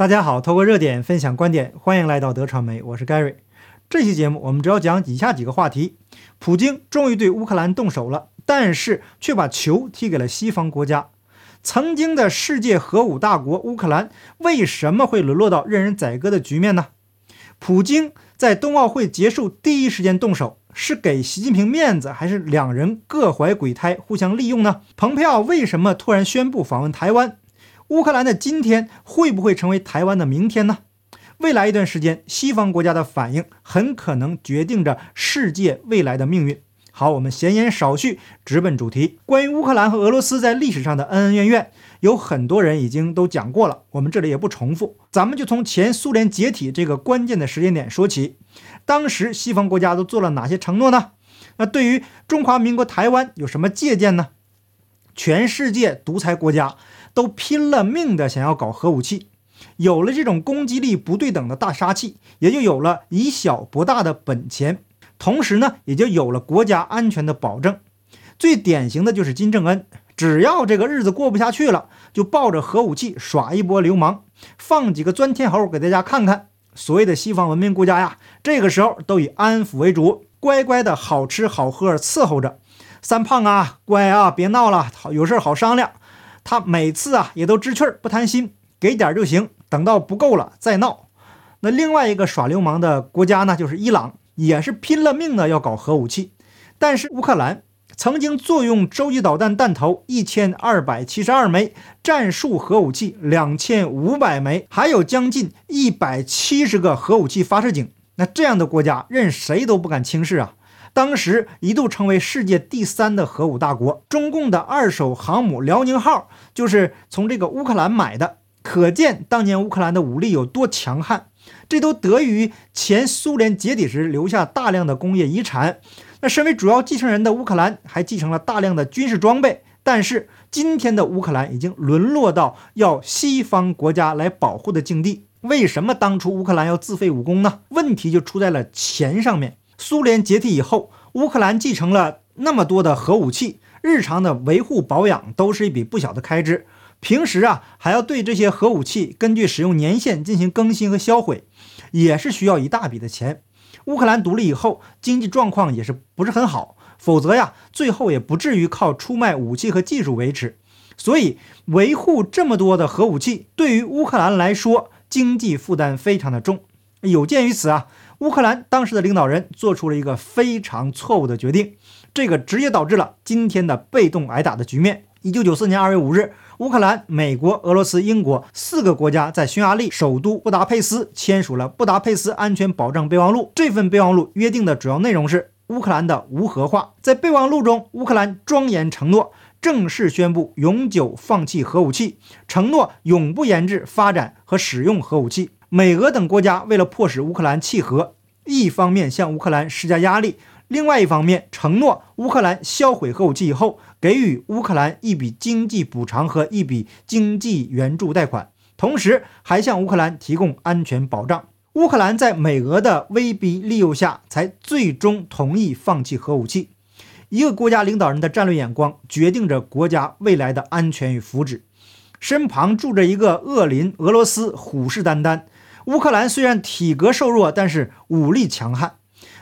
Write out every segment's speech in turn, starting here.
大家好，透过热点分享观点，欢迎来到德传媒，我是 Gary。这期节目我们主要讲以下几个话题：普京终于对乌克兰动手了，但是却把球踢给了西方国家。曾经的世界核武大国乌克兰为什么会沦落到任人宰割的局面呢？普京在冬奥会结束第一时间动手，是给习近平面子，还是两人各怀鬼胎，互相利用呢？蓬佩奥为什么突然宣布访问台湾？乌克兰的今天会不会成为台湾的明天呢？未来一段时间，西方国家的反应很可能决定着世界未来的命运。好，我们闲言少叙，直奔主题。关于乌克兰和俄罗斯在历史上的恩恩怨怨，有很多人已经都讲过了，我们这里也不重复。咱们就从前苏联解体这个关键的时间点说起。当时西方国家都做了哪些承诺呢？那对于中华民国台湾有什么借鉴呢？全世界独裁国家都拼了命的想要搞核武器，有了这种攻击力不对等的大杀器，也就有了以小博大的本钱。同时呢，也就有了国家安全的保证。最典型的就是金正恩，只要这个日子过不下去了，就抱着核武器耍一波流氓，放几个钻天猴给大家看看。所谓的西方文明国家呀，这个时候都以安抚为主，乖乖的好吃好喝伺候着。三胖啊，乖啊，别闹了，有事好商量。他每次啊也都知趣儿不贪心，给点就行，等到不够了再闹。那另外一个耍流氓的国家呢，就是伊朗。也是拼了命的要搞核武器，但是乌克兰曾经坐拥洲际导弹弹头一千二百七十二枚，战术核武器两千五百枚，还有将近一百七十个核武器发射井。那这样的国家，任谁都不敢轻视啊！当时一度成为世界第三的核武大国。中共的二手航母辽宁号就是从这个乌克兰买的，可见当年乌克兰的武力有多强悍。这都得益于前苏联解体时留下大量的工业遗产。那身为主要继承人的乌克兰还继承了大量的军事装备。但是今天的乌克兰已经沦落到要西方国家来保护的境地。为什么当初乌克兰要自废武功呢？问题就出在了钱上面。苏联解体以后，乌克兰继承了那么多的核武器，日常的维护保养都是一笔不小的开支。平时啊，还要对这些核武器根据使用年限进行更新和销毁，也是需要一大笔的钱。乌克兰独立以后，经济状况也是不是很好，否则呀，最后也不至于靠出卖武器和技术维持。所以，维护这么多的核武器，对于乌克兰来说，经济负担非常的重。有鉴于此啊，乌克兰当时的领导人做出了一个非常错误的决定，这个直接导致了今天的被动挨打的局面。一九九四年二月五日。乌克兰、美国、俄罗斯、英国四个国家在匈牙利首都布达佩斯签署了《布达佩斯安全保障备忘录》。这份备忘录约定的主要内容是乌克兰的无核化。在备忘录中，乌克兰庄严承诺正式宣布永久放弃核武器，承诺永不研制、发展和使用核武器。美俄等国家为了迫使乌克兰弃核，一方面向乌克兰施加压力。另外一方面，承诺乌克兰销毁核武器以后，给予乌克兰一笔经济补偿和一笔经济援助贷款，同时还向乌克兰提供安全保障。乌克兰在美俄的威逼利诱下，才最终同意放弃核武器。一个国家领导人的战略眼光，决定着国家未来的安全与福祉。身旁住着一个恶邻俄罗斯，虎视眈眈。乌克兰虽然体格瘦弱，但是武力强悍。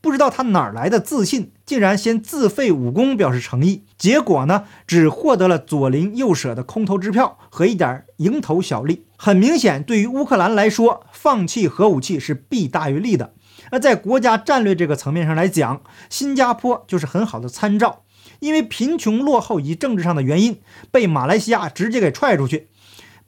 不知道他哪来的自信，竟然先自废武功表示诚意，结果呢，只获得了左邻右舍的空头支票和一点蝇头小利。很明显，对于乌克兰来说，放弃核武器是弊大于利的。那在国家战略这个层面上来讲，新加坡就是很好的参照，因为贫穷落后以及政治上的原因，被马来西亚直接给踹出去。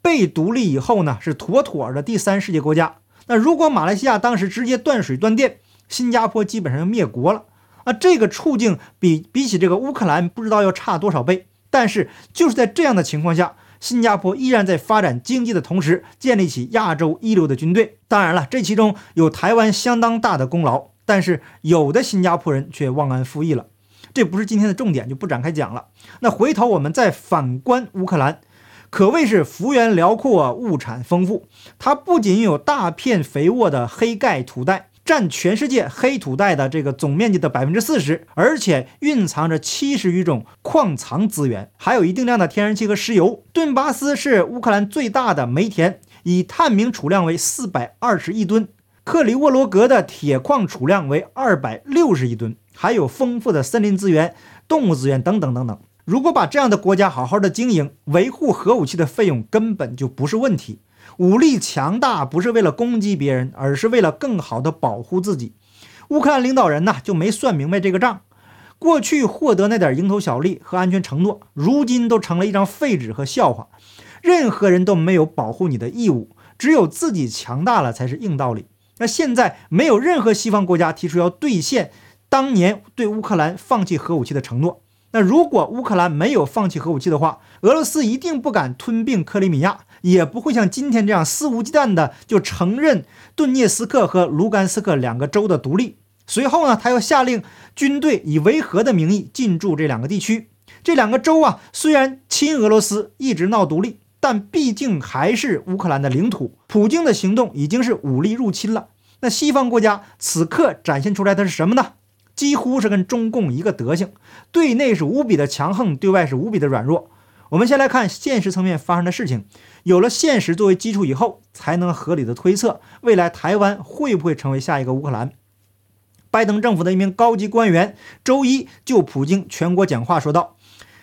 被独立以后呢，是妥妥的第三世界国家。那如果马来西亚当时直接断水断电，新加坡基本上要灭国了啊！这个处境比比起这个乌克兰不知道要差多少倍。但是就是在这样的情况下，新加坡依然在发展经济的同时，建立起亚洲一流的军队。当然了，这其中有台湾相当大的功劳，但是有的新加坡人却忘恩负义了。这不是今天的重点，就不展开讲了。那回头我们再反观乌克兰，可谓是幅员辽阔，物产丰富。它不仅拥有大片肥沃的黑盖土带。占全世界黑土带的这个总面积的百分之四十，而且蕴藏着七十余种矿藏资源，还有一定量的天然气和石油。顿巴斯是乌克兰最大的煤田，以探明储量为四百二十亿吨，克里沃罗格的铁矿储量为二百六十亿吨，还有丰富的森林资源、动物资源等等等等。如果把这样的国家好好的经营，维护核武器的费用根本就不是问题。武力强大不是为了攻击别人，而是为了更好的保护自己。乌克兰领导人呢就没算明白这个账。过去获得那点蝇头小利和安全承诺，如今都成了一张废纸和笑话。任何人都没有保护你的义务，只有自己强大了才是硬道理。那现在没有任何西方国家提出要兑现当年对乌克兰放弃核武器的承诺。那如果乌克兰没有放弃核武器的话，俄罗斯一定不敢吞并克里米亚，也不会像今天这样肆无忌惮的就承认顿涅斯克和卢甘斯克两个州的独立。随后呢，他又下令军队以维和的名义进驻这两个地区。这两个州啊，虽然亲俄罗斯，一直闹独立，但毕竟还是乌克兰的领土。普京的行动已经是武力入侵了。那西方国家此刻展现出来的是什么呢？几乎是跟中共一个德行，对内是无比的强横，对外是无比的软弱。我们先来看现实层面发生的事情，有了现实作为基础以后，才能合理的推测未来台湾会不会成为下一个乌克兰。拜登政府的一名高级官员周一就普京全国讲话说道：“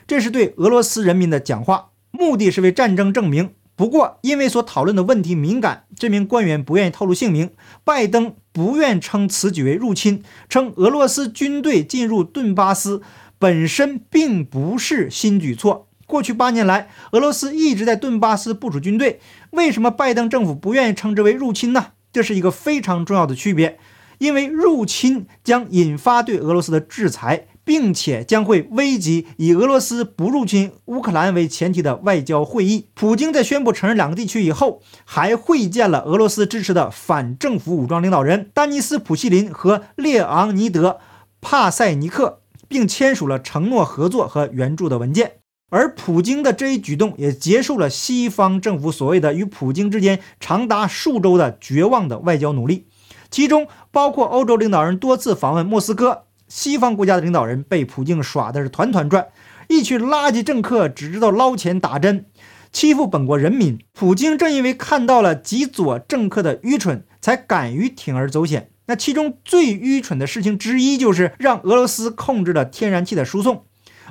这是对俄罗斯人民的讲话，目的是为战争证明。”不过，因为所讨论的问题敏感，这名官员不愿意透露姓名。拜登不愿称此举为入侵，称俄罗斯军队进入顿巴斯本身并不是新举措。过去八年来，俄罗斯一直在顿巴斯部署军队。为什么拜登政府不愿意称之为入侵呢？这是一个非常重要的区别，因为入侵将引发对俄罗斯的制裁。并且将会危及以俄罗斯不入侵乌克兰为前提的外交会议。普京在宣布承认两个地区以后，还会见了俄罗斯支持的反政府武装领导人丹尼斯·普希林和列昂尼德·帕塞尼克，并签署了承诺合作和援助的文件。而普京的这一举动也结束了西方政府所谓的与普京之间长达数周的绝望的外交努力，其中包括欧洲领导人多次访问莫斯科。西方国家的领导人被普京耍的是团团转，一群垃圾政客只知道捞钱打针，欺负本国人民。普京正因为看到了极左政客的愚蠢，才敢于铤而走险。那其中最愚蠢的事情之一，就是让俄罗斯控制了天然气的输送。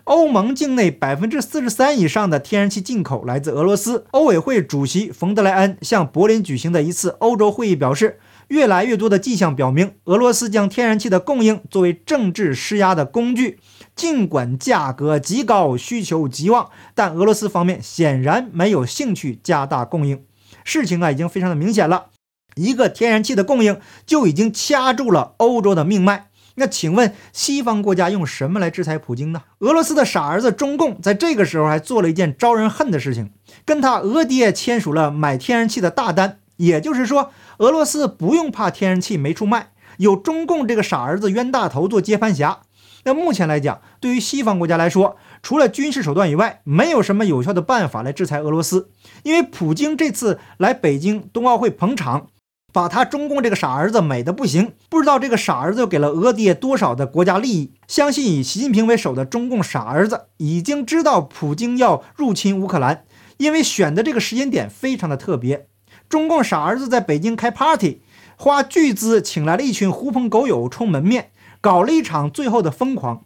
欧盟境内百分之四十三以上的天然气进口来自俄罗斯。欧委会主席冯德莱恩向柏林举行的一次欧洲会议表示。越来越多的迹象表明，俄罗斯将天然气的供应作为政治施压的工具。尽管价格极高，需求极旺，但俄罗斯方面显然没有兴趣加大供应。事情啊，已经非常的明显了。一个天然气的供应就已经掐住了欧洲的命脉。那请问，西方国家用什么来制裁普京呢？俄罗斯的傻儿子中共在这个时候还做了一件招人恨的事情，跟他俄爹签署了买天然气的大单。也就是说。俄罗斯不用怕天然气没处卖，有中共这个傻儿子冤大头做接盘侠。那目前来讲，对于西方国家来说，除了军事手段以外，没有什么有效的办法来制裁俄罗斯。因为普京这次来北京冬奥会捧场，把他中共这个傻儿子美的不行。不知道这个傻儿子又给了俄爹多少的国家利益？相信以习近平为首的中共傻儿子已经知道普京要入侵乌克兰，因为选的这个时间点非常的特别。中共傻儿子在北京开 party，花巨资请来了一群狐朋狗友充门面，搞了一场最后的疯狂。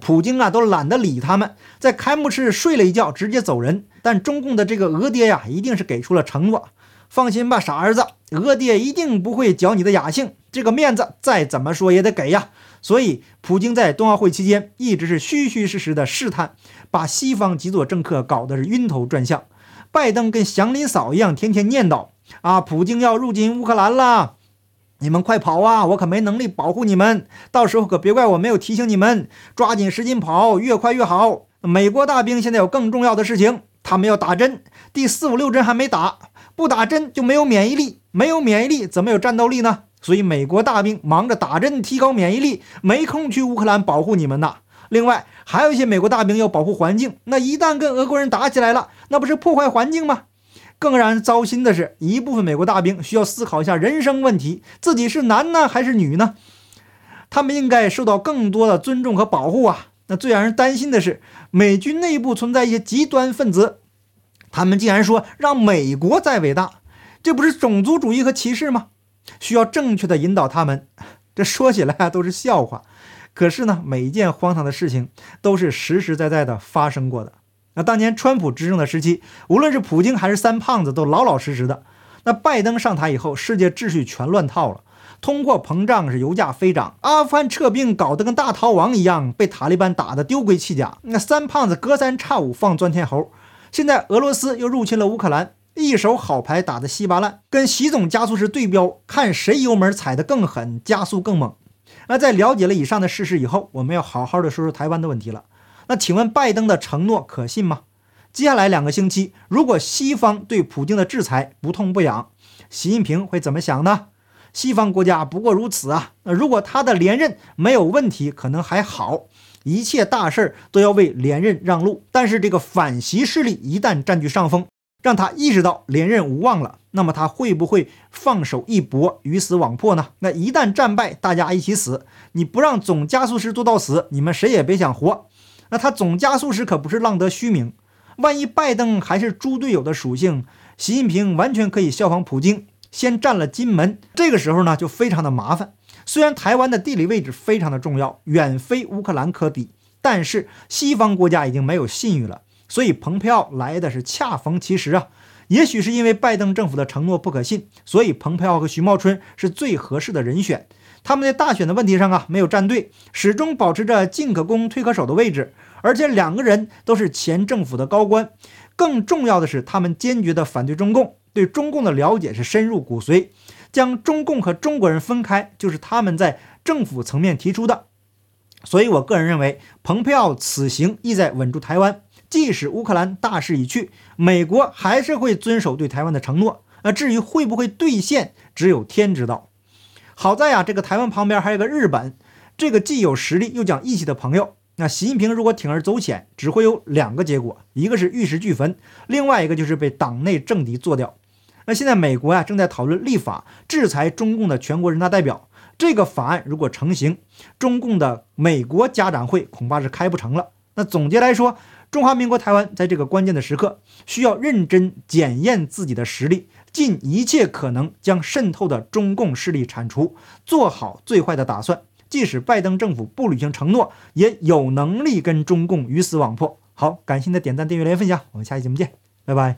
普京啊，都懒得理他们，在开幕式睡了一觉，直接走人。但中共的这个俄爹呀，一定是给出了承诺。放心吧，傻儿子，俄爹一定不会搅你的雅兴，这个面子再怎么说也得给呀。所以，普京在冬奥会期间一直是虚虚实实的试探，把西方极左政客搞得是晕头转向。拜登跟祥林嫂一样，天天念叨啊，普京要入侵乌克兰了，你们快跑啊！我可没能力保护你们，到时候可别怪我没有提醒你们，抓紧时间跑，越快越好。美国大兵现在有更重要的事情，他们要打针，第四五六针还没打，不打针就没有免疫力，没有免疫力怎么有战斗力呢？所以美国大兵忙着打针提高免疫力，没空去乌克兰保护你们呐。另外，还有一些美国大兵要保护环境，那一旦跟俄国人打起来了，那不是破坏环境吗？更让人糟心的是，一部分美国大兵需要思考一下人生问题：自己是男呢还是女呢？他们应该受到更多的尊重和保护啊！那最让人担心的是，美军内部存在一些极端分子，他们竟然说让美国再伟大，这不是种族主义和歧视吗？需要正确的引导他们。这说起来啊都是笑话，可是呢，每一件荒唐的事情都是实实在在的发生过的。那当年川普执政的时期，无论是普京还是三胖子都老老实实的。那拜登上台以后，世界秩序全乱套了，通货膨胀是油价飞涨，阿富汗撤兵搞得跟大逃亡一样，被塔利班打得丢盔弃甲。那三胖子隔三差五放钻天猴，现在俄罗斯又入侵了乌克兰。一手好牌打得稀巴烂，跟习总加速时对标，看谁油门踩得更狠，加速更猛。那在了解了以上的事实以后，我们要好好的说说台湾的问题了。那请问拜登的承诺可信吗？接下来两个星期，如果西方对普京的制裁不痛不痒，习近平会怎么想呢？西方国家不过如此啊。那如果他的连任没有问题，可能还好，一切大事都要为连任让路。但是这个反习势力一旦占据上风，让他意识到连任无望了，那么他会不会放手一搏，鱼死网破呢？那一旦战败，大家一起死，你不让总加速师做到死，你们谁也别想活。那他总加速师可不是浪得虚名，万一拜登还是猪队友的属性，习近平完全可以效仿普京，先占了金门，这个时候呢就非常的麻烦。虽然台湾的地理位置非常的重要，远非乌克兰可比，但是西方国家已经没有信誉了。所以，蓬佩奥来的是恰逢其时啊！也许是因为拜登政府的承诺不可信，所以蓬佩奥和徐茂春是最合适的人选。他们在大选的问题上啊，没有站队，始终保持着进可攻、退可守的位置。而且两个人都是前政府的高官。更重要的是，他们坚决的反对中共，对中共的了解是深入骨髓。将中共和中国人分开，就是他们在政府层面提出的。所以我个人认为，蓬佩奥此行意在稳住台湾。即使乌克兰大势已去，美国还是会遵守对台湾的承诺。那至于会不会兑现，只有天知道。好在呀，这个台湾旁边还有个日本，这个既有实力又讲义气的朋友。那习近平如果铤而走险，只会有两个结果：一个是玉石俱焚，另外一个就是被党内政敌做掉。那现在美国呀正在讨论立法制裁中共的全国人大代表，这个法案如果成型，中共的美国家长会恐怕是开不成了。那总结来说。中华民国台湾在这个关键的时刻，需要认真检验自己的实力，尽一切可能将渗透的中共势力铲除，做好最坏的打算。即使拜登政府不履行承诺，也有能力跟中共鱼死网破。好，感谢您的点赞、订阅、连分享，我们下期节目见，拜拜。